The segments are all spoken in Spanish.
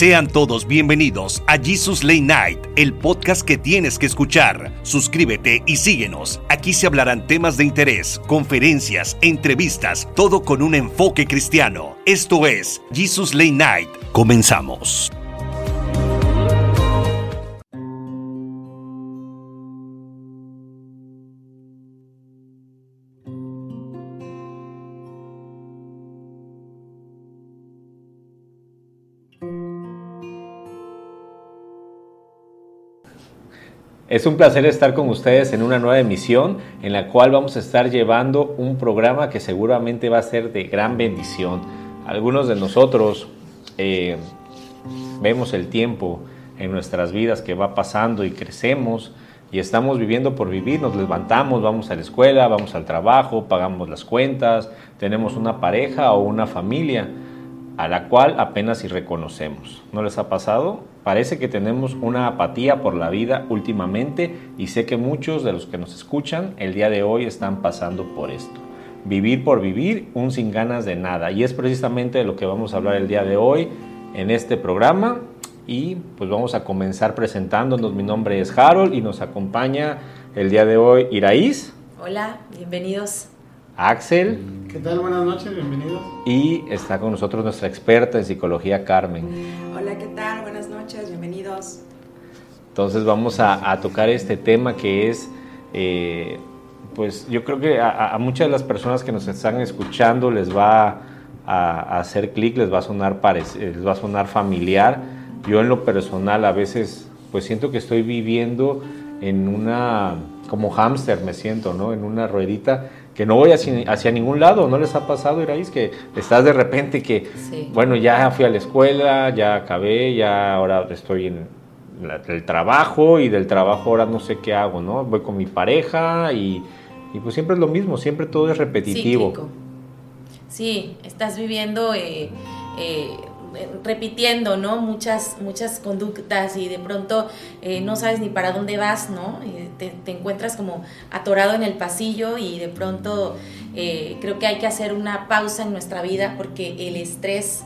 Sean todos bienvenidos a Jesus Late Night, el podcast que tienes que escuchar. Suscríbete y síguenos. Aquí se hablarán temas de interés, conferencias, entrevistas, todo con un enfoque cristiano. Esto es Jesus Late Night. Comenzamos. Es un placer estar con ustedes en una nueva emisión en la cual vamos a estar llevando un programa que seguramente va a ser de gran bendición. Algunos de nosotros eh, vemos el tiempo en nuestras vidas que va pasando y crecemos y estamos viviendo por vivir, nos levantamos, vamos a la escuela, vamos al trabajo, pagamos las cuentas, tenemos una pareja o una familia a la cual apenas si reconocemos. ¿No les ha pasado? Parece que tenemos una apatía por la vida últimamente y sé que muchos de los que nos escuchan el día de hoy están pasando por esto. Vivir por vivir, un sin ganas de nada. Y es precisamente de lo que vamos a hablar el día de hoy en este programa. Y pues vamos a comenzar presentándonos. Mi nombre es Harold y nos acompaña el día de hoy Iraís. Hola, bienvenidos. Axel. ¿Qué tal? Buenas noches, bienvenidos. Y está con nosotros nuestra experta en psicología, Carmen. Hola, ¿qué tal? Entonces vamos a, tocar este tema que es, eh, pues yo creo que a, muchas de las personas que nos están escuchando les va a, hacer clic, les va a sonar les va a sonar familiar. Yo en lo personal a veces pues siento que estoy viviendo en una, como hámster me siento, ¿no? En una ruedita que no voy hacia, ningún lado, ¿no les ha pasado, Iraís? Que estás de repente que, bueno, ya fui a la escuela, ya acabé, ya ahora estoy en el trabajo y del trabajo ahora no sé qué hago, ¿no? Voy con mi pareja y, pues siempre es lo mismo, siempre todo es repetitivo. Sí, estás viviendo... Eh, eh, repitiendo, ¿no? Muchas, muchas conductas y de pronto eh, no sabes ni para dónde vas, ¿no? Te, encuentras como atorado en el pasillo y de pronto eh, creo que hay que hacer una pausa en nuestra vida porque el estrés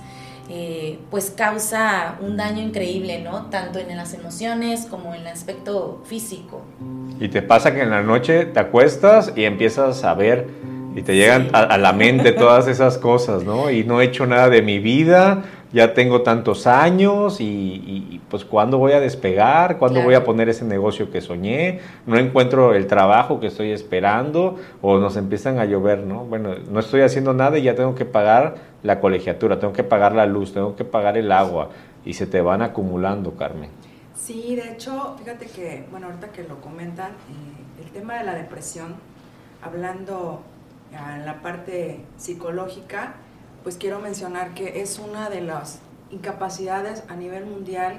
eh, pues causa un daño increíble, ¿no? Tanto en las emociones como en el aspecto físico. Y te pasa que en la noche te acuestas y empiezas a ver y te llegan a, la mente todas esas cosas, ¿no? Y no he hecho nada de mi vida, ya tengo tantos años y, pues cuándo voy a despegar, cuándo voy a poner ese negocio que soñé, no encuentro el trabajo que estoy esperando o nos empiezan a llover, ¿no? Bueno, no estoy haciendo nada y ya tengo que pagar la colegiatura, tengo que pagar la luz, tengo que pagar el agua y se te van acumulando, Carmen. Sí, de hecho, fíjate que, bueno, ahorita que lo comentan, eh, el tema de la depresión, hablando en la parte psicológica, pues quiero mencionar que es una de las incapacidades a nivel mundial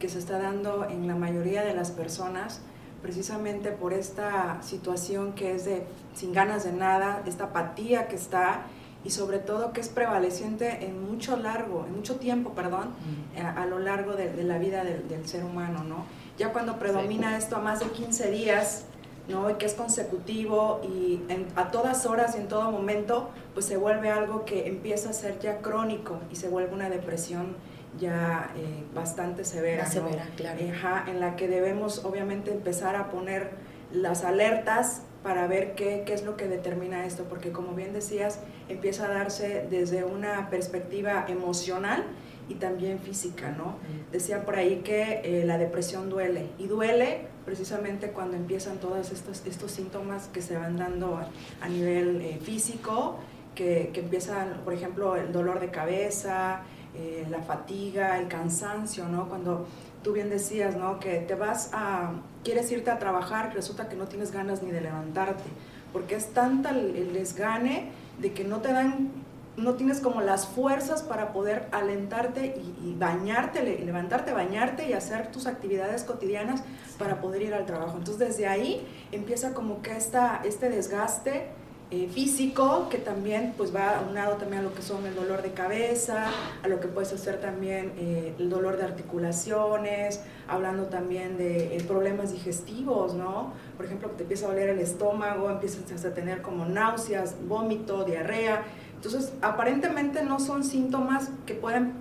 que se está dando en la mayoría de las personas, precisamente por esta situación que es de sin ganas de nada, esta apatía que está y sobre todo que es prevaleciente en mucho largo, en mucho tiempo, perdón, a, lo largo de, la vida del, ser humano, ¿no? Ya cuando predomina esto a más de 15 días, ¿no? Y que es consecutivo y a todas horas y en todo momento, pues se vuelve algo que empieza a ser ya crónico y se vuelve una depresión ya eh, bastante severa. severa, claro. en la que debemos obviamente empezar a poner las alertas para ver qué, qué, es lo que determina esto, porque como bien decías, empieza a darse desde una perspectiva emocional y también física, ¿no? Decía por ahí que eh, la depresión duele y duele precisamente cuando empiezan todos estos, estos síntomas que se van dando a, nivel eh, físico, que, que, empiezan, por ejemplo, el dolor de cabeza, eh, la fatiga, el cansancio, ¿no? Cuando tú bien decías, ¿no? Que te vas a, quieres irte a trabajar, resulta que no tienes ganas ni de levantarte, porque es tanta el desgane de que no te dan no tienes como las fuerzas para poder alentarte y, bañarte, levantarte, bañarte y hacer tus actividades cotidianas para poder ir al trabajo. Entonces desde ahí empieza como que esta, este desgaste eh, físico que también pues va aunado también a lo que son el dolor de cabeza, a lo que puedes hacer también eh, el dolor de articulaciones, hablando también de eh, problemas digestivos, ¿no? Por ejemplo, que te empieza a doler el estómago, empiezas a tener como náuseas, vómito, diarrea entonces, aparentemente no son síntomas que pueden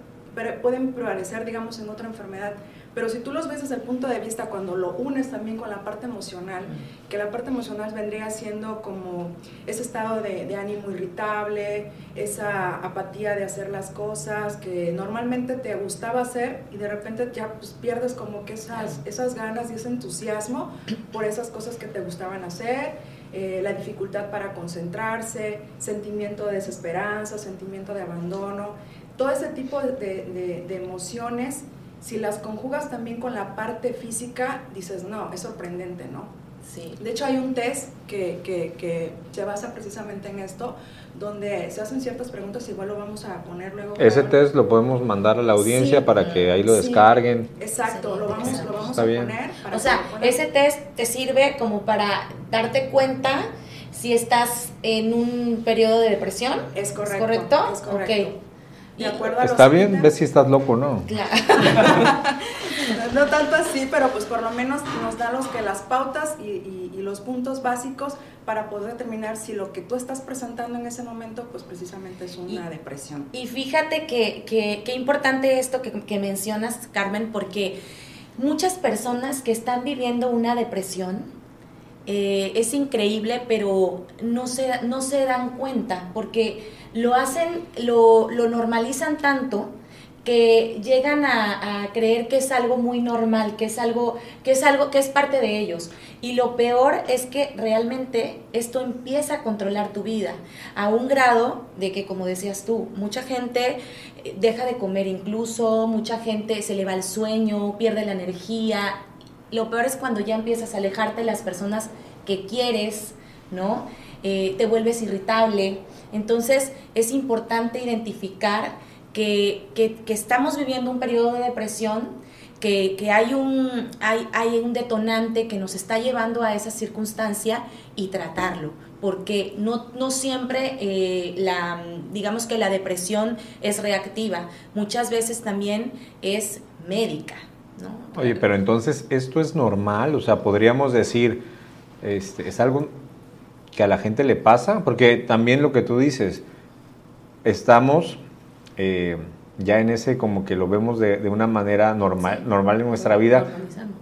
pueden prevalecer, digamos, en otra enfermedad. Pero si tú los ves desde el punto de vista cuando lo unes también con la parte emocional, que la parte emocional vendría siendo como ese estado de, ánimo irritable, esa apatía de hacer las cosas que normalmente te gustaba hacer y de repente ya pues, pierdes como que esas, esas ganas y ese entusiasmo por esas cosas que te gustaban hacer, eh, la dificultad para concentrarse, sentimiento de desesperanza, sentimiento de abandono, todo ese tipo de, de emociones si las conjugas también con la parte física, dices, no, es sorprendente, ¿no? Sí. De hecho, hay un test que, que, que, se basa precisamente en esto, donde se hacen ciertas preguntas, igual lo vamos a poner luego. Ese test lo podemos mandar a la audiencia para que ahí lo descarguen. Exacto, lo vamos, lo vamos a poner. o sea, ese test te sirve como para darte cuenta si estás en un periodo de depresión. Es correcto. ¿Es correcto? Es correcto. Está bien, ves si estás loco o no. Claro. no, tanto así, pero pues por lo menos nos da los que las pautas y, los puntos básicos para poder determinar si lo que tú estás presentando en ese momento, pues precisamente es una depresión. Y fíjate que, que, importante esto que, que mencionas, Carmen, porque muchas personas que están viviendo una depresión, eh, es increíble, pero no se, no se dan cuenta porque lo hacen, lo, lo normalizan tanto que llegan a, creer que es algo muy normal, que es algo, que es algo que es parte de ellos. Y lo peor es que realmente esto empieza a controlar tu vida a un grado de que, como decías tú, mucha gente eh, deja de comer incluso, mucha gente se le va el sueño, pierde la energía. Lo peor es cuando ya empiezas a alejarte de las personas que quieres, ¿no? Eh, te vuelves irritable. Entonces es importante identificar que, estamos viviendo un periodo de depresión, que, hay, un, hay, hay, un detonante que nos está llevando a esa circunstancia y tratarlo, porque no, no siempre eh, la, digamos que la depresión es reactiva, muchas veces también es médica. ¿no? Oye, pero entonces esto es normal, o sea, podríamos decir, este, es algo que a la gente le pasa, porque también lo que tú dices, estamos eh, ya en ese como que lo vemos de, una manera normal, normal en nuestra vida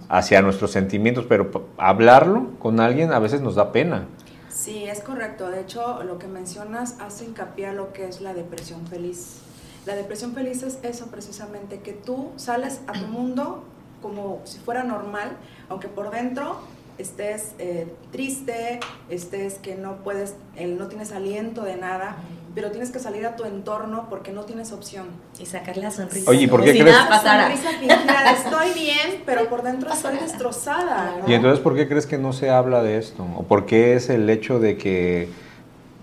hacia nuestros sentimientos, pero hablarlo con alguien a veces nos da pena. Sí, es correcto. De hecho, lo que mencionas hace hincapié a lo que es la depresión feliz. La depresión feliz es eso precisamente, que tú sales a tu mundo como si fuera normal, aunque por dentro estés eh, triste, estés que no puedes, no tienes aliento de nada, pero tienes que salir a tu entorno porque no tienes opción. Y sacar la sonrisa. Oye, ¿por qué crees? Sonrisa estoy bien, pero por dentro estoy destrozada. ¿Y entonces por qué crees que no se habla de esto? ¿O por qué es el hecho de que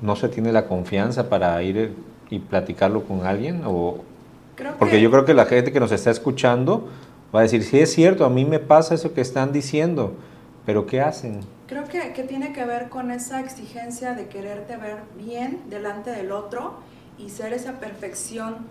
no se tiene la confianza para ir y platicarlo con alguien? O... porque yo creo que la gente que nos está escuchando va a decir, sí es cierto, a mí me pasa eso que están diciendo ¿Pero qué hacen? Creo que, que, tiene que ver con esa exigencia de quererte ver bien delante del otro y ser esa perfección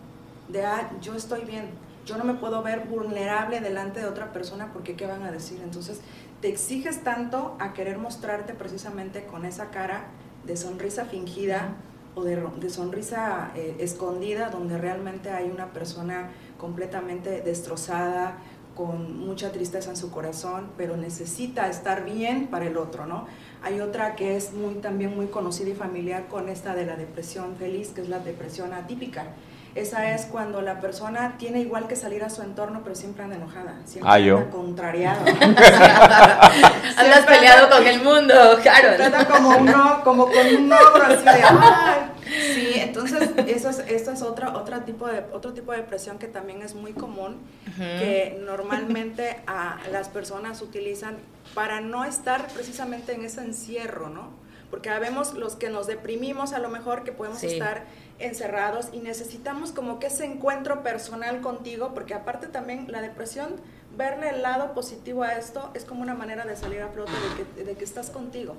de, ah, yo estoy bien, yo no me puedo ver vulnerable delante de otra persona porque qué van a decir. Entonces, te exiges tanto a querer mostrarte precisamente con esa cara de sonrisa fingida o de, de sonrisa eh, escondida donde realmente hay una persona completamente destrozada, con mucha tristeza en su corazón, pero necesita estar bien para el otro, ¿no? Hay otra que es muy, también muy conocida y familiar con esta de la depresión feliz, que es la depresión atípica. Esa es cuando la persona tiene igual que salir a su entorno, pero siempre anda enojada, siempre ah, anda contrariado. Andas peleado con el mundo, claro. Trata como uno, como con un ogro así de Sí, entonces eso es, esto es otro, otro, tipo de, otro tipo de depresión que también es muy común, que normalmente a las personas utilizan para no estar precisamente en ese encierro, ¿no? Porque vemos los que nos deprimimos a lo mejor que podemos estar encerrados y necesitamos como que ese encuentro personal contigo, porque aparte también la depresión, verle el lado positivo a esto es como una manera de salir a flote de que, estás contigo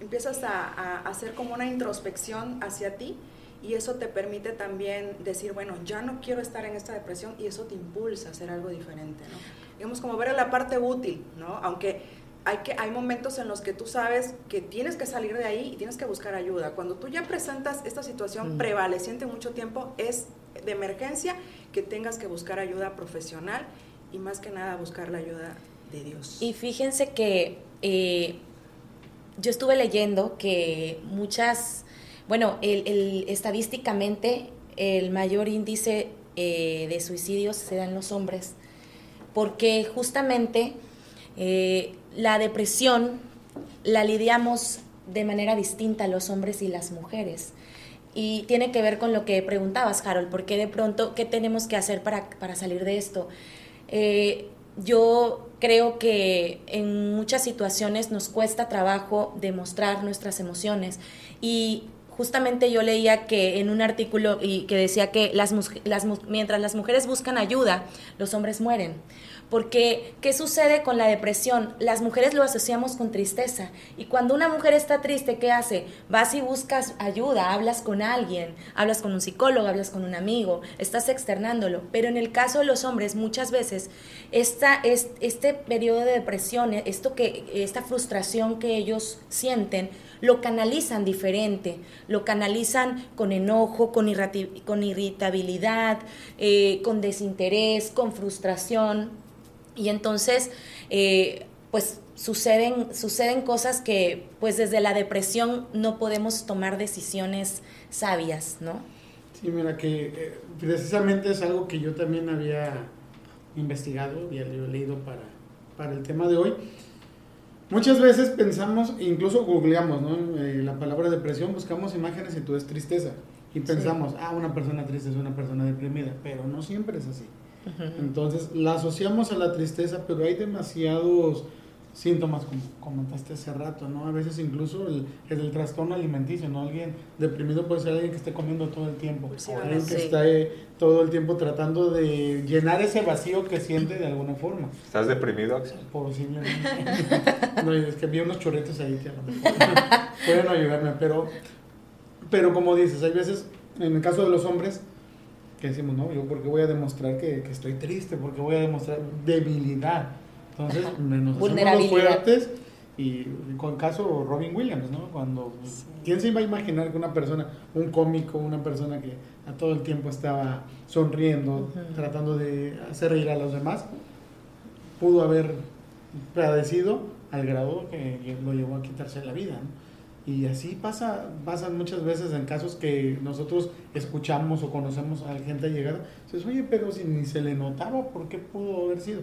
empiezas a, hacer como una introspección hacia ti y eso te permite también decir, bueno, ya no quiero estar en esta depresión y eso te impulsa a hacer algo diferente, ¿no? Digamos, como ver la parte útil, ¿no? Aunque hay, que, hay momentos en los que tú sabes que tienes que salir de ahí y tienes que buscar ayuda. Cuando tú ya presentas esta situación mm. prevaleciente mucho tiempo, es de emergencia que tengas que buscar ayuda profesional y más que nada buscar la ayuda de Dios. Y fíjense que eh, yo estuve leyendo que muchas, bueno, el, estadísticamente el mayor índice eh, de suicidios se da en los hombres, porque justamente eh, la depresión la lidiamos de manera distinta los hombres y las mujeres. Y tiene que ver con lo que preguntabas, Harold, ¿por qué de pronto, qué tenemos que hacer para, para salir de esto? Eh, yo creo que en muchas situaciones nos cuesta trabajo demostrar nuestras emociones y justamente yo leía que en un artículo y que decía que las, las, mientras las mujeres buscan ayuda, los hombres mueren. Porque, ¿qué sucede con la depresión? Las mujeres lo asociamos con tristeza. Y cuando una mujer está triste, ¿qué hace? Vas y buscas ayuda, hablas con alguien, hablas con un psicólogo, hablas con un amigo, estás externándolo. Pero en el caso de los hombres, muchas veces, esta, este periodo de depresión, esto que, esta frustración que ellos sienten, lo canalizan diferente, lo canalizan con enojo, con, irritabilidad, eh, con desinterés, con frustración. Y entonces, eh, pues suceden, suceden cosas que pues desde la depresión no podemos tomar decisiones sabias, ¿no? Sí, mira que eh, precisamente es algo que yo también había investigado, había leído para, para el tema de hoy. Muchas veces pensamos, incluso googleamos, ¿no? Eh, la palabra depresión, buscamos imágenes y todo es tristeza. Y pensamos, ah, una persona triste es una persona deprimida, pero no siempre es así. Entonces la asociamos a la tristeza, pero hay demasiados síntomas, como comentaste hace rato, ¿no? A veces incluso el, el, trastorno alimenticio, ¿no? Alguien deprimido puede ser alguien que esté comiendo todo el tiempo, alguien que está todo el tiempo tratando de llenar ese vacío que siente de alguna forma. ¿Estás deprimido, Axel? Posiblemente. no, es que vi unos chorritos ahí que a lo mejor pueden ayudarme, pero, pero como dices, hay veces, en el caso de los hombres, que decimos, no, yo porque voy a demostrar que, que estoy triste, porque voy a demostrar debilidad. Entonces, nos hacemos fuertes y con caso Robin Williams, ¿no? Cuando, ¿quién se iba a imaginar que una persona, un cómico, una persona que a todo el tiempo estaba sonriendo, tratando de hacer reír a los demás, pudo haber padecido al grado que lo llevó a quitarse la vida, ¿no? Y así pasa, pasan muchas veces en casos que nosotros escuchamos o conocemos a gente llegada. Dices, oye, pero si ni se le notaba, ¿por qué pudo haber sido?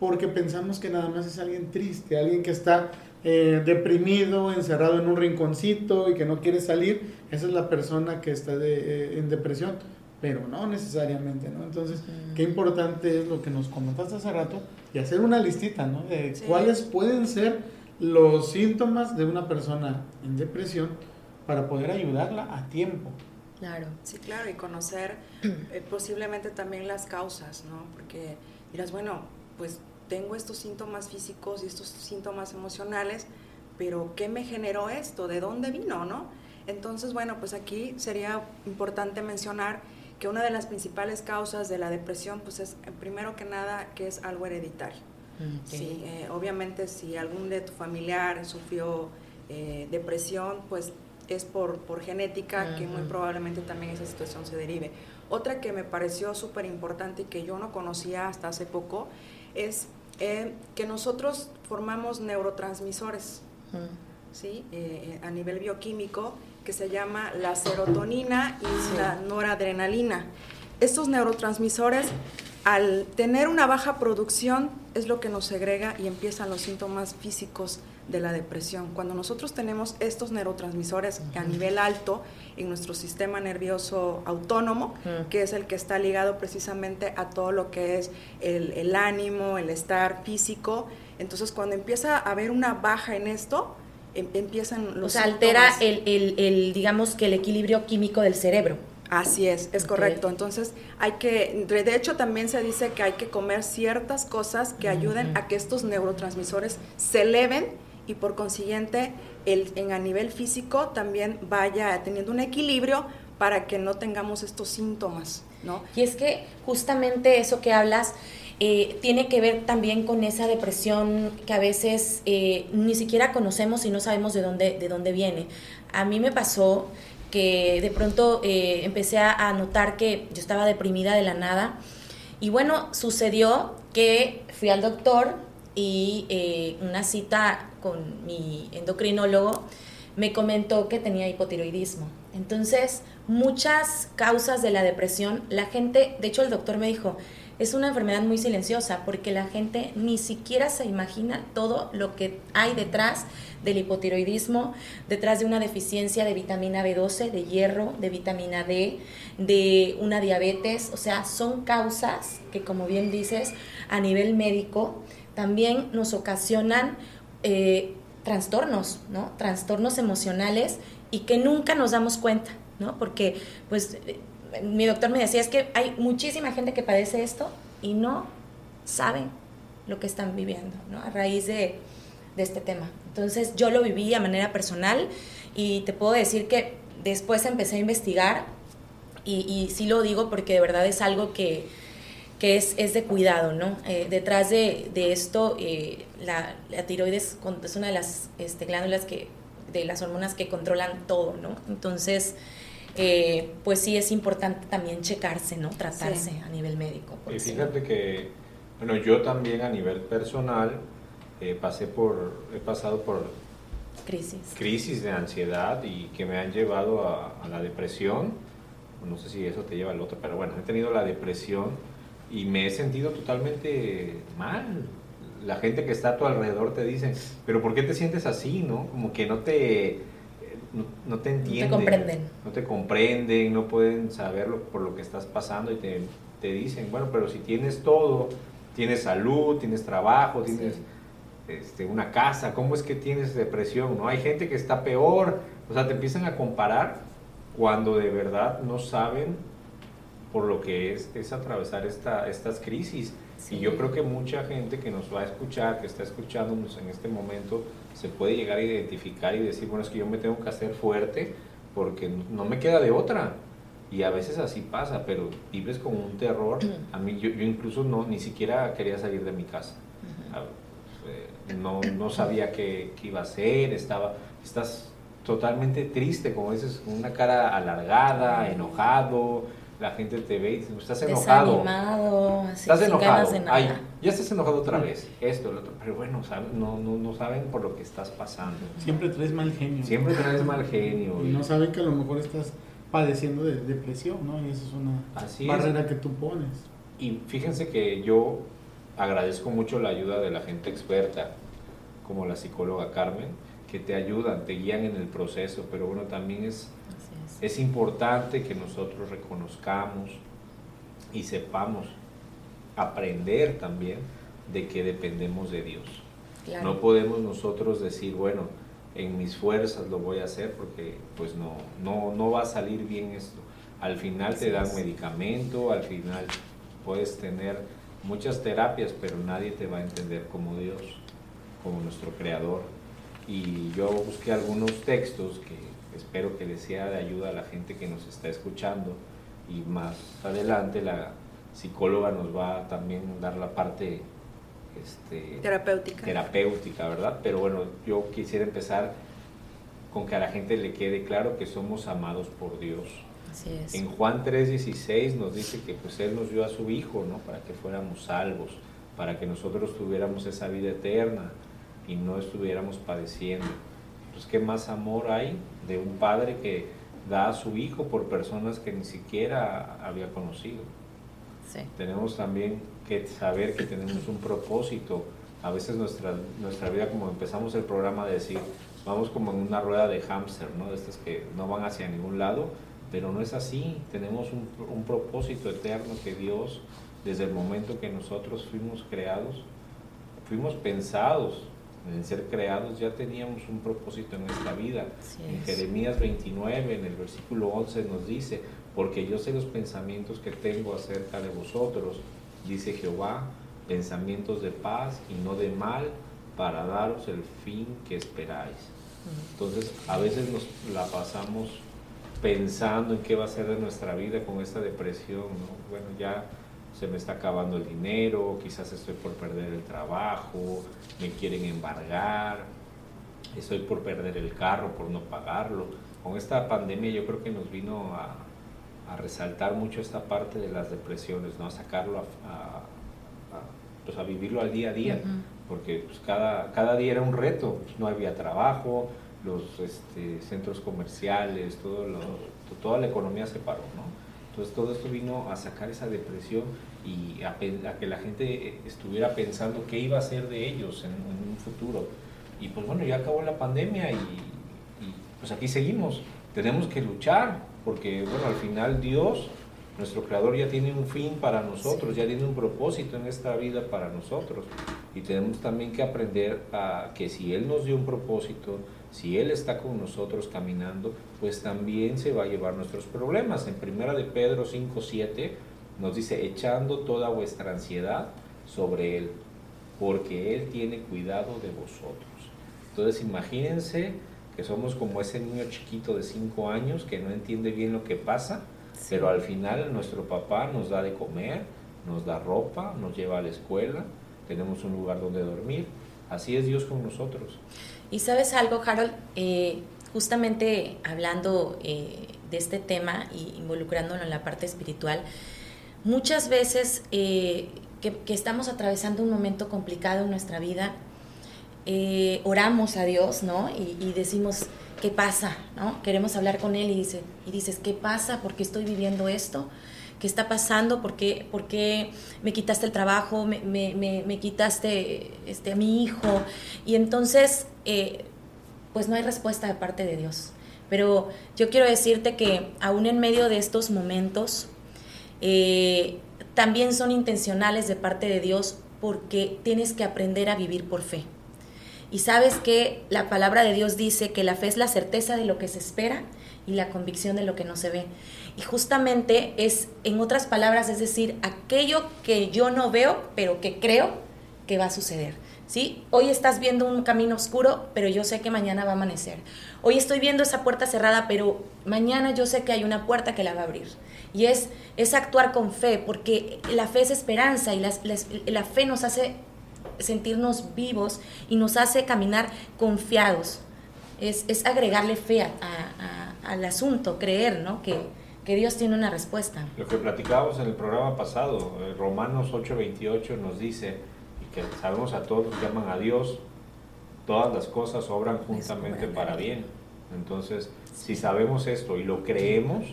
Porque pensamos que nada más es alguien triste, alguien que está eh, deprimido, encerrado en un rinconcito y que no quiere salir. Esa es la persona que está de, eh, en depresión, pero no necesariamente, ¿no? Entonces, qué importante es lo que nos comentaste hace rato y hacer una listita, ¿no? De cuáles pueden ser los síntomas de una persona en depresión para poder ayudarla a tiempo. Claro. Sí, claro, y conocer eh, posiblemente también las causas, ¿no? Porque dirás, bueno, pues tengo estos síntomas físicos y estos síntomas emocionales, pero ¿qué me generó esto? ¿De dónde vino, no? Entonces, bueno, pues aquí sería importante mencionar que una de las principales causas de la depresión, pues es, primero que nada, que es algo hereditario. Sí, eh, obviamente si algún de tu familiar sufrió eh, depresión, pues es por, por genética que muy probablemente también esa situación se derive. Otra que me pareció súper importante y que yo no conocía hasta hace poco es eh, que nosotros formamos neurotransmisores ¿sí? a nivel bioquímico que se llama la serotonina y la noradrenalina. Estos neurotransmisores al tener una baja producción es lo que nos segrega y empiezan los síntomas físicos de la depresión. Cuando nosotros tenemos estos neurotransmisores a nivel alto en nuestro sistema nervioso autónomo, que es el que está ligado precisamente a todo lo que es el, ánimo, el estar físico, entonces cuando empieza a haber una baja en esto, em, empiezan los... O sea, altera el, el, digamos que el equilibrio químico del cerebro. Así es, es correcto. Entonces hay que, de hecho también se dice que hay que comer ciertas cosas que ayuden a que estos neurotransmisores se eleven y por consiguiente el, en a nivel físico también vaya teniendo un equilibrio para que no tengamos estos síntomas, ¿no? Y es que justamente eso que hablas eh, tiene que ver también con esa depresión que a veces eh, ni siquiera conocemos y no sabemos de dónde, de dónde viene. A mí me pasó que de pronto eh, empecé a, notar que yo estaba deprimida de la nada. Y bueno, sucedió que fui al doctor y eh, una cita con mi endocrinólogo me comentó que tenía hipotiroidismo. Entonces, muchas causas de la depresión, la gente, de hecho el doctor me dijo, es una enfermedad muy silenciosa porque la gente ni siquiera se imagina todo lo que hay detrás del hipotiroidismo, detrás de una deficiencia de vitamina B12, de hierro, de vitamina D, de una diabetes. O sea, son causas que, como bien dices, a nivel médico también nos ocasionan eh, trastornos, ¿no? Trastornos emocionales y que nunca nos damos cuenta, ¿no? Porque, pues, mi doctor me decía, es que hay muchísima gente que padece esto y no saben lo que están viviendo, ¿no? A raíz de, este tema. Entonces yo lo viví a manera personal y te puedo decir que después empecé a investigar y, y sí lo digo porque de verdad es algo que, es, es, de cuidado, ¿no? Eh, detrás de, esto, eh, la, tiroides es una de las este, glándulas que, de las hormonas que controlan todo, ¿no? Entonces, eh, pues sí es importante también checarse, ¿no? Tratarse a nivel médico. Y fíjate que, bueno, yo también a nivel personal eh, pasé por, he pasado por crisis. crisis de ansiedad y que me han llevado a, la depresión. No sé si eso te lleva al otro, pero bueno, he tenido la depresión y me he sentido totalmente mal. La gente que está a tu alrededor te dice, pero ¿por qué te sientes así, no? Como que no te no, te entienden. No te comprenden. No te comprenden, no pueden saberlo por lo que estás pasando y te, te, dicen, bueno, pero si tienes todo, tienes salud, tienes trabajo, tienes este, una casa, ¿cómo es que tienes depresión? ¿No? Hay gente que está peor, o sea, te empiezan a comparar cuando de verdad no saben por lo que es, es atravesar esta, estas crisis. Y yo creo que mucha gente que nos va a escuchar, que está escuchándonos en este momento, se puede llegar a identificar y decir, bueno, es que yo me tengo que hacer fuerte porque no me queda de otra. Y a veces así pasa, pero vives con un terror. A mí, yo, incluso no, ni siquiera quería salir de mi casa. Ah, eh, no, no sabía qué, qué, iba a hacer, estaba, estás totalmente triste, como dices, con una cara alargada, enojado, la gente te ve y dice, estás enojado. estás enojado. Ay, ya estás enojado otra vez. Esto, lo otro. Pero bueno, no, no, no, saben por lo que estás pasando. Siempre traes mal genio. Siempre traes mal genio. Y no saben que a lo mejor estás padeciendo de depresión, ¿no? Y eso es una barrera que tú pones. Y fíjense que yo agradezco mucho la ayuda de la gente experta, como la psicóloga Carmen, que te ayudan, te guían en el proceso, pero bueno, también es es importante que nosotros reconozcamos y sepamos aprender también de que dependemos de Dios. No podemos nosotros decir, bueno, en mis fuerzas lo voy a hacer porque pues no, no, no va a salir bien esto. Al final te dan medicamento, al final puedes tener muchas terapias, pero nadie te va a entender como Dios, como nuestro creador. Y yo busqué algunos textos que espero que les sea de ayuda a la gente que nos está escuchando y más adelante la psicóloga nos va a también dar la parte este, terapéutica. terapéutica, ¿verdad? Pero bueno, yo quisiera empezar con que a la gente le quede claro que somos amados por Dios. Así es. En Juan 3:16 nos dice que pues Él nos dio a su Hijo, ¿no? Para que fuéramos salvos, para que nosotros tuviéramos esa vida eterna y no estuviéramos padeciendo. Pues qué más amor hay de un padre que da a su hijo por personas que ni siquiera había conocido. Tenemos también que saber que tenemos un propósito. A veces nuestra, nuestra vida, como empezamos el programa, de decir, vamos como en una rueda de hámster, ¿no? De estas que no van hacia ningún lado, pero no es así. Tenemos un, un propósito eterno que Dios, desde el momento que nosotros fuimos creados, fuimos pensados en ser creados, ya teníamos un propósito en nuestra vida. en Jeremías 29, en el versículo 11 nos dice, porque yo sé los pensamientos que tengo acerca de vosotros, dice Jehová, pensamientos de paz y no de mal, para daros el fin que esperáis. Entonces, a veces nos la pasamos pensando en qué va a ser de nuestra vida con esta depresión, Bueno, ya se me está acabando el dinero, quizás estoy por perder el trabajo, me quieren embargar, estoy por perder el carro por no pagarlo. con esta pandemia yo creo que nos vino a, a resaltar mucho esta parte de las depresiones, ¿no? a sacarlo, a, pues a vivirlo al día a día, porque pues cada, cada día era un reto, pues, no había trabajo, los este, centros comerciales, todo lo, toda la economía se paró. ¿no? Entonces todo esto vino a sacar esa depresión y a, que la gente estuviera pensando qué iba a ser de ellos en, un futuro. Y pues bueno, ya acabó la pandemia y, y pues aquí seguimos. Tenemos que luchar, porque bueno, al final Dios, nuestro Creador, ya tiene un fin para nosotros, ya tiene un propósito en esta vida para nosotros. Y tenemos también que aprender a que si Él nos dio un propósito, si Él está con nosotros caminando, pues también se va a llevar nuestros problemas. En primera de Pedro 5, 7 nos dice, echando toda vuestra ansiedad sobre Él, porque Él tiene cuidado de vosotros. Entonces imagínense que somos como ese niño chiquito de 5 años que no entiende bien lo que pasa, pero al final nuestro papá nos da de comer, nos da ropa, nos lleva a la escuela, tenemos un lugar donde dormir. Así es Dios con nosotros. Y sabes algo, Harold, eh, justamente hablando eh, de este tema y involucrándolo en la parte espiritual, muchas veces eh, que, estamos atravesando un momento complicado en nuestra vida, eh, oramos a Dios, ¿no? Y, decimos, ¿qué pasa? ¿no? Queremos hablar con Él y, dice, y dices, ¿qué pasa? ¿Por qué estoy viviendo esto? ¿Qué está pasando? ¿Por qué, por qué me quitaste el trabajo? ¿Me, me, me, quitaste este, a mi hijo? Y entonces, eh, pues no hay respuesta de parte de Dios. Pero yo quiero decirte que aún en medio de estos momentos, eh, también son intencionales de parte de Dios porque tienes que aprender a vivir por fe. Y sabes que la palabra de Dios dice que la fe es la certeza de lo que se espera y la convicción de lo que no se ve. Y justamente es, en otras palabras, es decir, aquello que yo no veo, pero que creo que va a suceder. ¿Sí? Hoy estás viendo un camino oscuro, pero yo sé que mañana va a amanecer. Hoy estoy viendo esa puerta cerrada, pero mañana yo sé que hay una puerta que la va a abrir. Y es, es actuar con fe, porque la fe es esperanza y la fe nos hace sentirnos vivos y nos hace caminar confiados. Es, es agregarle fe al asunto, creer ¿no? que, que, Dios tiene una respuesta. Lo que platicábamos en el programa pasado, eh, Romanos 8:28 nos dice, y que sabemos a todos que llaman a Dios, todas las cosas obran juntamente para bien. Entonces, si sabemos esto y lo creemos,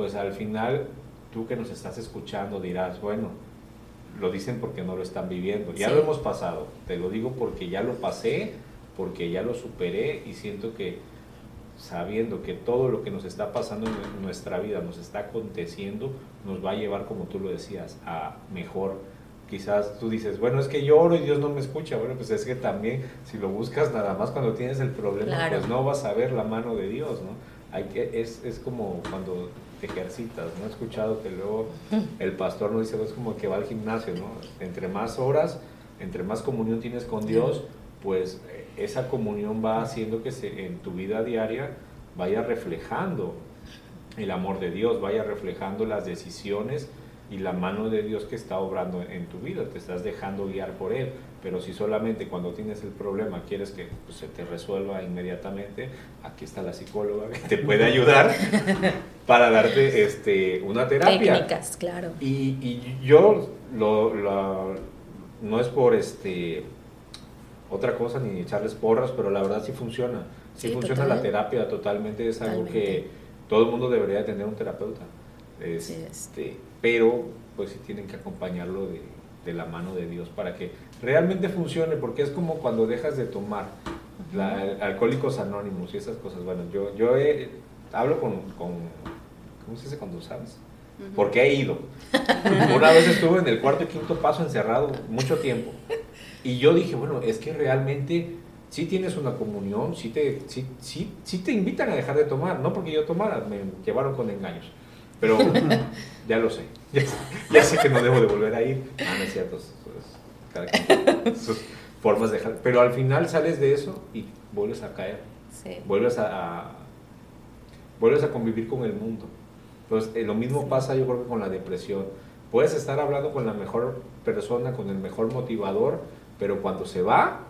pues al final tú que nos estás escuchando dirás, bueno, lo dicen porque no lo están viviendo. Ya lo hemos pasado, te lo digo porque ya lo pasé, porque ya lo superé y siento que sabiendo que todo lo que nos está pasando en nuestra vida nos está aconteciendo, nos va a llevar, como tú lo decías, a mejor. Quizás tú dices, bueno, es que yo oro y Dios no me escucha. Bueno, pues es que también si lo buscas nada más cuando tienes el problema, pues no vas a ver la mano de Dios, ¿no? Hay que, es, es como cuando ejercitas, ¿no? He escuchado que luego el pastor nos dice, es como que va al gimnasio, ¿no? Entre más horas, entre más comunión tienes con Dios, pues eh, esa comunión va haciendo que se, en tu vida diaria vaya reflejando el amor de Dios, vaya reflejando las decisiones y la mano de Dios que está obrando en tu vida, te estás dejando guiar por Él. Pero si solamente cuando tienes el problema quieres que pues, se te resuelva inmediatamente, aquí está la psicóloga que te puede ayudar para darte este, una terapia. Técnicas, claro. Y, y yo lo, no es por este otra cosa ni echarles porras, pero la verdad sí funciona. Sí, funciona la terapia totalmente, es algo que todo el mundo debería tener un terapeuta. Este, pero pues sí tienen que acompañarlo de, de, la mano de Dios para que realmente funcione, porque es como cuando dejas de tomar la, alcohólicos anónimos y esas cosas. Bueno, yo, yo hablo con, con, ¿cómo se dice cuando sabes? Porque he ido. Una vez estuve en el cuarto y quinto paso encerrado mucho tiempo. Y yo dije, bueno, es que realmente sí tienes una comunión, sí te, sí, sí, sí te invitan a dejar de tomar, no porque yo tomara, me llevaron con engaños. Pero ya lo sé. Ya, sé que no debo de volver a ir. Ah, no es cierto. sus formas de dejar. Pero al final sales de eso y vuelves a caer. Vuelves a, vuelves a convivir con el mundo. Entonces, eh, lo mismo pasa yo creo que con la depresión. Puedes estar hablando con la mejor persona, con el mejor motivador, pero cuando se va,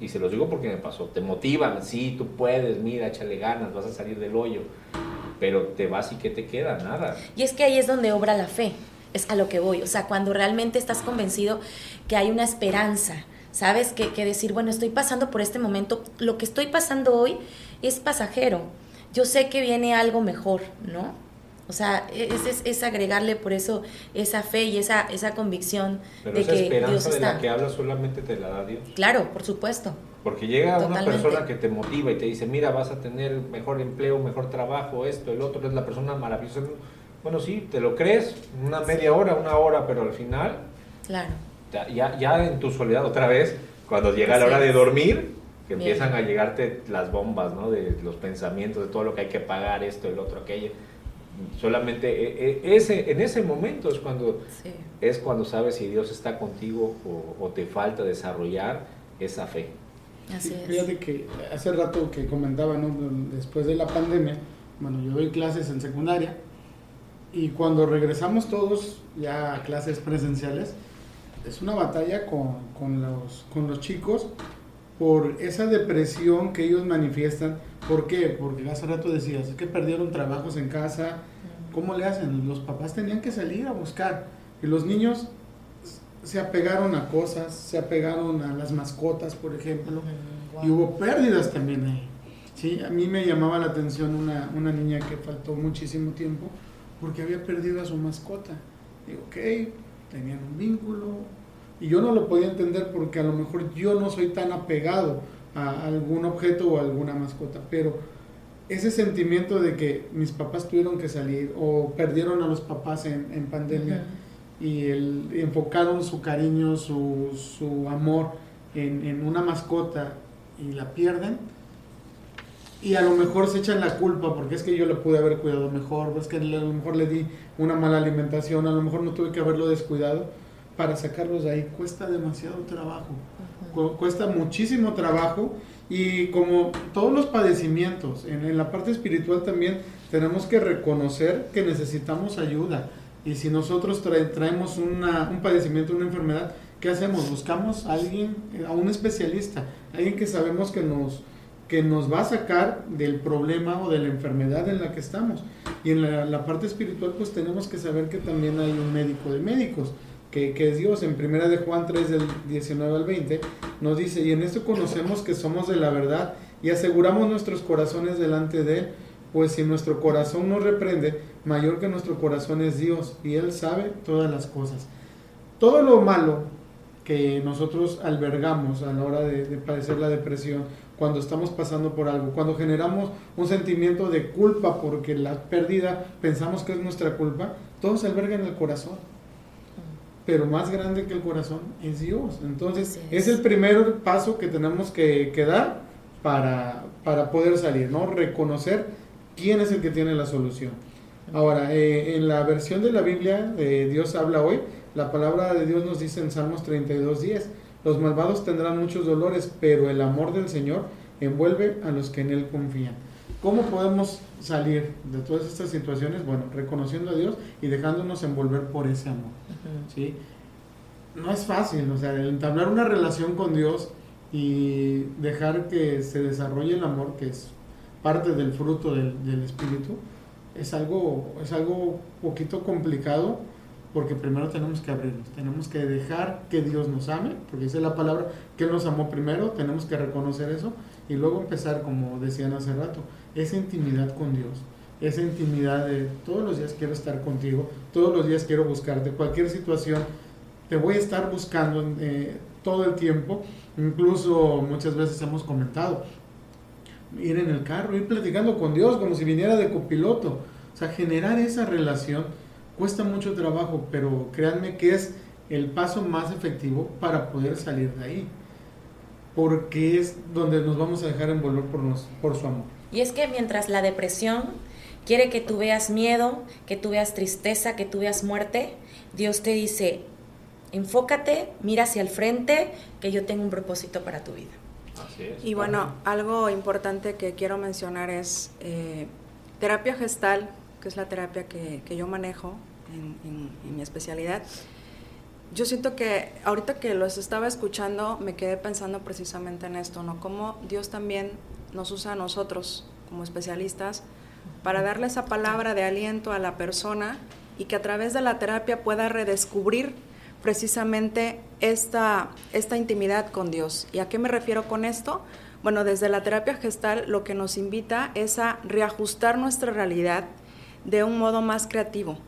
y se los digo porque me pasó, te motivan, sí, tú puedes, mira, échale ganas, vas a salir del hoyo, pero te vas y ¿qué te queda? Nada. Y es que ahí es donde obra la fe, es a lo que voy, o sea, cuando realmente estás convencido que hay una esperanza, ¿sabes? Que, que decir, bueno, estoy pasando por este momento, lo que estoy pasando hoy es pasajero, yo sé que viene algo mejor, ¿no? O sea, es, es, agregarle por eso esa fe y esa, esa convicción de esa que esperanza Dios está. de la que hablas solamente te la da Dios. Claro, por supuesto. Porque llega una persona que te motiva y te dice, mira, vas a tener mejor empleo, mejor trabajo, esto, el otro, es la persona maravillosa. Bueno, sí, te lo crees, una media hora, una hora, pero al final, claro. ya, ya en tu soledad otra vez, cuando llega la hora de dormir, que empiezan a llegarte las bombas, ¿no? De los pensamientos, de todo lo que hay que pagar, esto, el otro, aquello solamente e, e, ese, en ese momento es cuando, es cuando sabes si Dios está contigo o, te falta desarrollar esa fe. Así Fíjate que hace rato que comentaba, ¿no? después de la pandemia, bueno, yo doy clases en secundaria y cuando regresamos todos ya a clases presenciales, es una batalla con, con, los, con los chicos por esa depresión que ellos manifiestan. ¿Por qué? Porque hace rato decías, es que perdieron trabajos en casa. ¿Cómo le hacen? Los papás tenían que salir a buscar. Y los niños se apegaron a cosas, se apegaron a las mascotas, por ejemplo. Y hubo pérdidas también ahí. ¿sí? A mí me llamaba la atención una, una niña que faltó muchísimo tiempo porque había perdido a su mascota. Digo, ok, tenían un vínculo, y yo no lo podía entender porque a lo mejor yo no soy tan apegado a algún objeto o a alguna mascota, pero ese sentimiento de que mis papás tuvieron que salir o perdieron a los papás en, pandemia y el, enfocaron su cariño, su, su amor en, en, una mascota y la pierden, y a lo mejor se echan la culpa porque es que yo le pude haber cuidado mejor, es que a lo mejor le di una mala alimentación, a lo mejor no tuve que haberlo descuidado para sacarlos de ahí cuesta demasiado trabajo, cuesta muchísimo trabajo y como todos los padecimientos, en, la parte espiritual también tenemos que reconocer que necesitamos ayuda y si nosotros traemos un padecimiento, una enfermedad, ¿qué hacemos? Buscamos a alguien, a un especialista, alguien que sabemos que nos, que nos va a sacar del problema o de la enfermedad en la que estamos. Y en la, la parte espiritual pues tenemos que saber que también hay un médico de médicos que, es Dios. En primera de Juan 3, del 19 al 20, nos dice, y en esto conocemos que somos de la verdad y aseguramos nuestros corazones delante de Él, pues si nuestro corazón nos reprende, mayor que nuestro corazón es Dios, y Él sabe todas las cosas. Todo lo malo que nosotros albergamos a la hora de, de padecer la depresión, cuando estamos pasando por algo, cuando generamos un sentimiento de culpa porque la pérdida pensamos que es nuestra culpa, todo se alberga en el corazón pero más grande que el corazón es Dios. Entonces, es. el primer paso que tenemos que, dar para, para, poder salir, ¿no? Reconocer quién es el que tiene la solución. Ahora, eh, en la versión de la Biblia de Dios habla hoy, la palabra de Dios nos dice en Salmos 32.10, los malvados tendrán muchos dolores, pero el amor del Señor envuelve a los que en Él confían. ¿Cómo podemos salir de todas estas situaciones? Bueno, reconociendo a Dios y dejándonos envolver por ese amor. ¿sí? No es fácil, o sea, entablar una relación con Dios y dejar que se desarrolle el amor, que es parte del fruto del, Espíritu, es algo, es algo poquito complicado porque primero tenemos que abrirnos, tenemos que dejar que Dios nos ame, porque dice la palabra que Él nos amó primero, tenemos que reconocer eso y luego empezar, como decían hace rato, esa intimidad con Dios, esa intimidad de todos los días quiero estar contigo, todos los días quiero buscarte, cualquier situación te voy a estar buscando eh, todo el tiempo, incluso muchas veces hemos comentado, ir en el carro, ir platicando con Dios como si viniera de copiloto, o sea, generar esa relación cuesta mucho trabajo, pero créanme que es el paso más efectivo para poder salir de ahí porque es donde nos vamos a dejar envolver por, por su amor. Y es que mientras la depresión quiere que tú veas miedo, que tú veas tristeza, que tú veas muerte, Dios te dice, enfócate, mira hacia el frente, que yo tengo un propósito para tu vida. Y bueno, algo importante que quiero mencionar es eh, terapia gestal, que es la terapia que, yo manejo en, en mi especialidad yo siento que ahorita que los estaba escuchando me quedé pensando precisamente en esto, ¿no? Cómo Dios también nos usa a nosotros como especialistas para darle esa palabra de aliento a la persona y que a través de la terapia pueda redescubrir precisamente esta, esta intimidad con Dios. ¿Y a qué me refiero con esto? Bueno, desde la terapia gestal lo que nos invita es a reajustar nuestra realidad de un modo más creativo.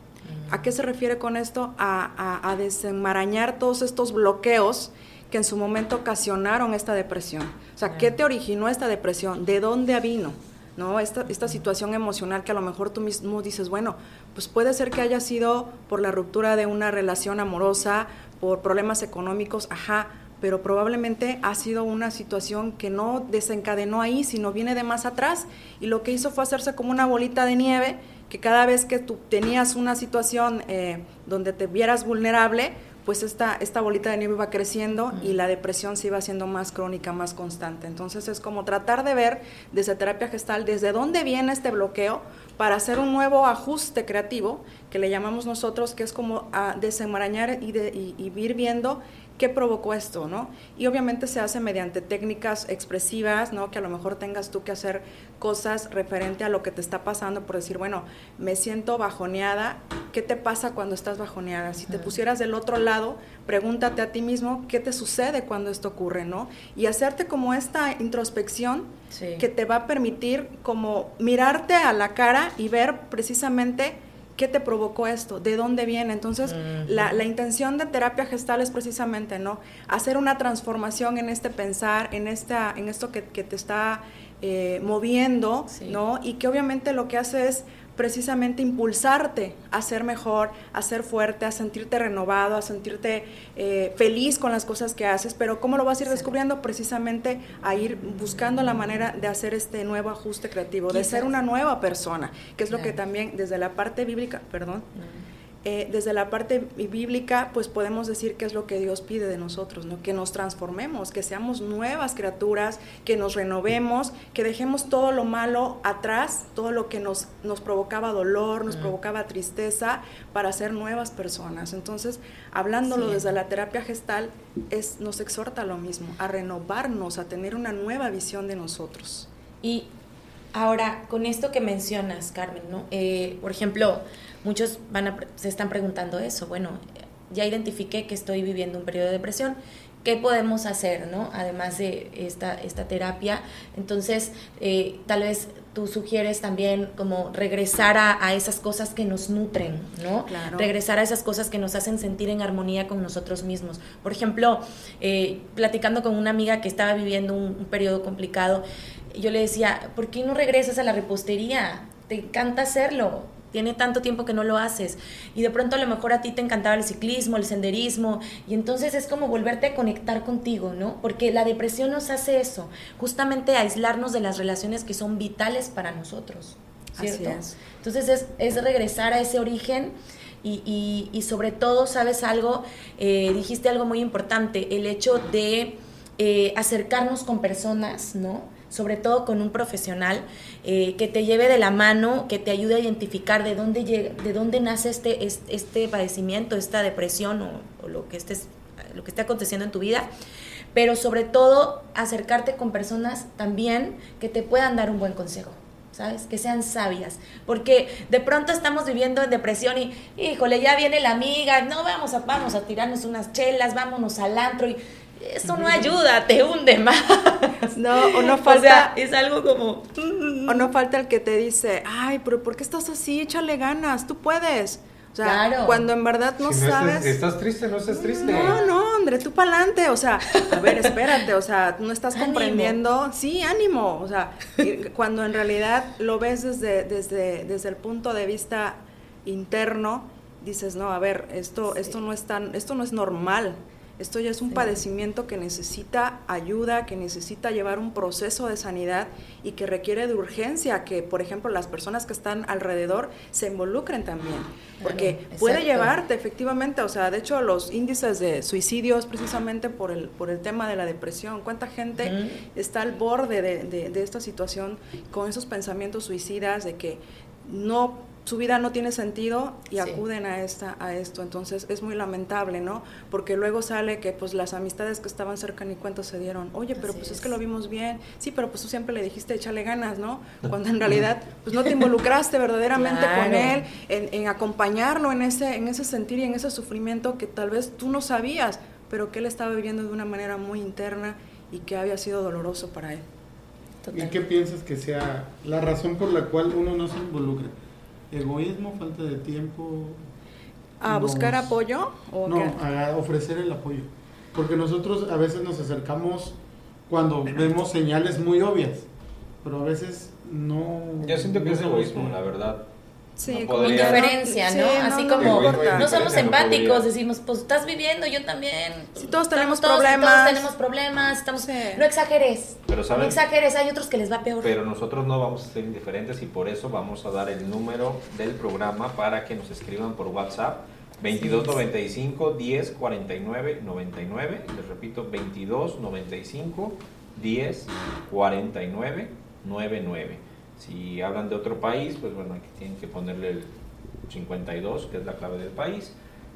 ¿A qué se refiere con esto? A, desenmarañar todos estos bloqueos que en su momento ocasionaron esta depresión. O sea, ¿qué te originó esta depresión? ¿De dónde vino? ¿No? Esta, esta situación emocional que a lo mejor tú mismo dices, bueno, pues puede ser que haya sido por la ruptura de una relación amorosa, por problemas económicos, ajá, pero probablemente ha sido una situación que no desencadenó ahí, sino viene de más atrás y lo que hizo fue hacerse como una bolita de nieve que cada vez que tú tenías una situación eh, donde te vieras vulnerable, pues esta, esta bolita de nieve iba creciendo y la depresión se iba haciendo más crónica, más constante. Entonces es como tratar de ver desde terapia gestal desde dónde viene este bloqueo para hacer un nuevo ajuste creativo que le llamamos nosotros, que es como a desenmarañar y, de, y ir viendo qué provocó esto, ¿no? Y obviamente se hace mediante técnicas expresivas, ¿no? Que a lo mejor tengas tú que hacer cosas referente a lo que te está pasando, por decir, bueno, me siento bajoneada, ¿qué te pasa cuando estás bajoneada? Si te pusieras del otro lado, pregúntate a ti mismo qué te sucede cuando esto ocurre, ¿no? Y hacerte como esta introspección que te va a permitir como mirarte a la cara y ver precisamente ¿Qué te provocó esto? ¿De dónde viene? Entonces, la, intención de terapia gestal es precisamente, ¿no? Hacer una transformación en este pensar, en, esta, en esto que, te está eh, moviendo, ¿no? Y que obviamente lo que hace es precisamente impulsarte a ser mejor, a ser fuerte, a sentirte renovado, a sentirte eh, feliz con las cosas que haces, pero ¿cómo lo vas a ir descubriendo? Precisamente a ir buscando la manera de hacer este nuevo ajuste creativo, de ser una nueva persona, que es lo que también desde la parte bíblica, perdón, eh, desde la parte bíblica, pues podemos decir que es lo que Dios pide de nosotros, ¿no? que nos transformemos, que seamos nuevas criaturas, que nos renovemos, que dejemos todo lo malo atrás, todo lo que nos, nos provocaba dolor, nos provocaba tristeza, para ser nuevas personas. Entonces, hablándolo desde la terapia gestal, es, nos exhorta a lo mismo, a renovarnos, a tener una nueva visión de nosotros. Y ahora, con esto que mencionas, Carmen, ¿no? Eh, por ejemplo, muchos van a, se están preguntando eso, bueno, ya identifiqué que estoy viviendo un periodo de depresión, ¿qué podemos hacer, no? Además de esta, esta terapia. Entonces, eh, tal vez tú sugieres también como regresar a, esas cosas que nos nutren, ¿no? Regresar a esas cosas que nos hacen sentir en armonía con nosotros mismos. Por ejemplo, eh, platicando con una amiga que estaba viviendo un, un periodo complicado, yo le decía, ¿por qué no regresas a la repostería? Te encanta hacerlo tiene tanto tiempo que no lo haces y de pronto a lo mejor a ti te encantaba el ciclismo, el senderismo y entonces es como volverte a conectar contigo, ¿no? Porque la depresión nos hace eso, justamente aislarnos de las relaciones que son vitales para nosotros, ¿cierto? Entonces es, regresar a ese origen. Y, sobre todo, ¿sabes algo? Eh, dijiste algo muy importante, el hecho de eh, acercarnos con personas, ¿no? Sobre todo con un profesional eh, que te lleve de la mano, que te ayude a identificar de dónde, de dónde nace este, este padecimiento, esta depresión o, lo, que estés, lo que esté aconteciendo en tu vida, pero sobre todo acercarte con personas también que te puedan dar un buen consejo. ¿sabes? Que sean sabias, porque de pronto estamos viviendo en depresión y, híjole, ya viene la amiga, no, vamos a, vamos a tirarnos unas chelas, vámonos al antro y eso no ayuda, te hunde más. No, o no falta. es algo como. O no falta el que te dice, ay, pero ¿por qué estás así? Échale ganas, tú puedes. O sea, claro. cuando en verdad no, sabes. estás triste, no estás triste. No, no, André, tú para adelante. O sea, a ver, espérate. O sea, no estás comprendiendo. Sí, ánimo. O sea, cuando en realidad lo ves desde, desde, desde el punto de vista interno, dices, no, a ver, esto, esto no es tan, esto no es normal. Esto ya es un padecimiento que necesita ayuda, que necesita llevar un proceso de sanidad y que requiere de urgencia que, por ejemplo, las personas que están alrededor se involucren también. Porque puede llevarte efectivamente, o sea, de hecho los índices de suicidios precisamente por el, por el tema de la depresión. ¿Cuánta gente está al borde de, de esta situación con esos pensamientos suicidas de que no su vida no tiene sentido y acuden a esta a esto. Entonces es muy lamentable no porque luego sale que pues las amistades que estaban cerca ni cuenta se dieron. Oye pero pues es. que lo vimos bien. Sí pero pues tú siempre le dijiste échale ganas no cuando en realidad pues no te involucraste verdaderamente con él en, en, acompañarlo en ese en ese sentir y en ese sufrimiento que tal vez tú no sabías pero que él estaba viviendo de una manera muy interna y que había sido doloroso para él. ¿Y qué piensas que sea la razón por la cual uno no se involucra? Egoísmo, falta de tiempo. ¿A buscar apoyo? ¿o no, a ofrecer el apoyo. Porque nosotros a veces nos acercamos cuando vemos señales muy obvias, pero a veces no. Yo siento que es egoísmo, la verdad. Sí, como indiferencia, ¿no? Así como no, somos empáticos, decimos, pues estás viviendo, yo también. Si todos tenemos problemas. Todos tenemos problemas, estamos... No exageres. Pero No exageres, hay otros que les va peor. Pero nosotros no vamos a ser indiferentes y por eso vamos a dar el número del programa para que nos escriban por WhatsApp. 2295 10 49 99. Les repito, 2295 10 49 99. Si hablan de otro país, pues bueno, aquí tienen que ponerle el 52, que es la clave del país.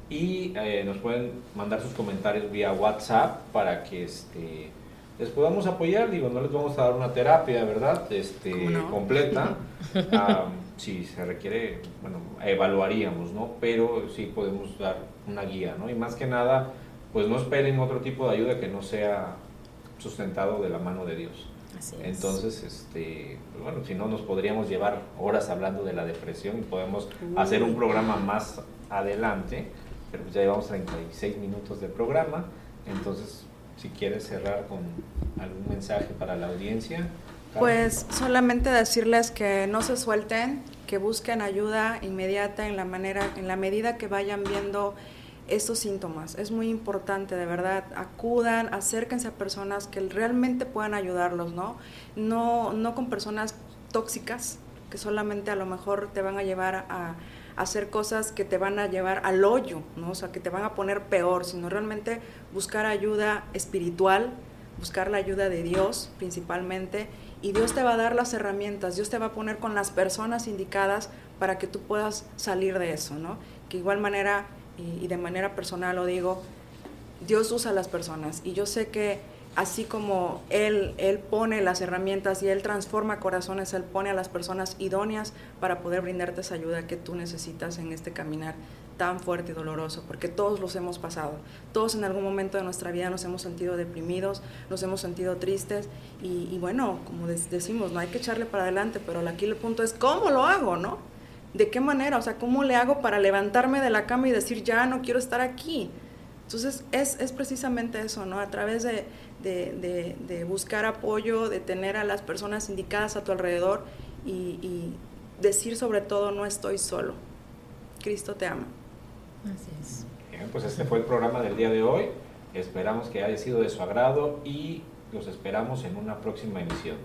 Y eh, nos pueden mandar sus comentarios vía WhatsApp para que este, les podamos apoyar. Digo, no les vamos a dar una terapia, ¿verdad? Este, completa. si se requiere, bueno, evaluaríamos, ¿no? Pero sí podemos dar una guía, ¿no? Y más que nada, pues no esperen otro tipo de ayuda que no sea sustentado de la mano de Dios. Entonces, este, pues bueno, si no nos podríamos llevar horas hablando de la depresión y podemos hacer un programa más adelante, pero ya llevamos 36 minutos de programa, entonces si quieres cerrar con algún mensaje para la audiencia. Pues solamente decirles que no se suelten, que busquen ayuda inmediata en la manera, en la medida que vayan viendo estos síntomas. Es muy importante, de verdad, acudan, acérquense a personas que realmente puedan ayudarlos, ¿no? No, no con personas tóxicas que solamente a lo mejor te van a llevar a, hacer cosas que te van a llevar al hoyo, ¿no? O sea, que te van a poner peor, sino realmente buscar ayuda espiritual, buscar la ayuda de Dios principalmente, y Dios te va a dar las herramientas, Dios te va a poner con las personas indicadas para que tú puedas salir de eso, ¿no? Que igual manera y, de manera personal lo digo, Dios usa a las personas y yo sé que así como él, él pone las herramientas y Él transforma corazones, Él pone a las personas idóneas para poder brindarte esa ayuda que tú necesitas en este caminar tan fuerte y doloroso, porque todos los hemos pasado. Todos en algún momento de nuestra vida nos hemos sentido deprimidos, nos hemos sentido tristes y, y bueno, como decimos, no hay que echarle para adelante, pero aquí el punto es cómo lo hago, ¿no? ¿De qué manera? O sea, ¿cómo le hago para levantarme de la cama y decir, ya no quiero estar aquí? Entonces, es, es precisamente eso, ¿no? A través de, de, de, buscar apoyo, de tener a las personas indicadas a tu alrededor y, y, decir sobre todo, no estoy solo. Cristo te ama. Así es. Bien, pues este fue el programa del día de hoy. Esperamos que haya sido de su agrado y los esperamos en una próxima emisión.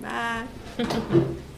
Bye.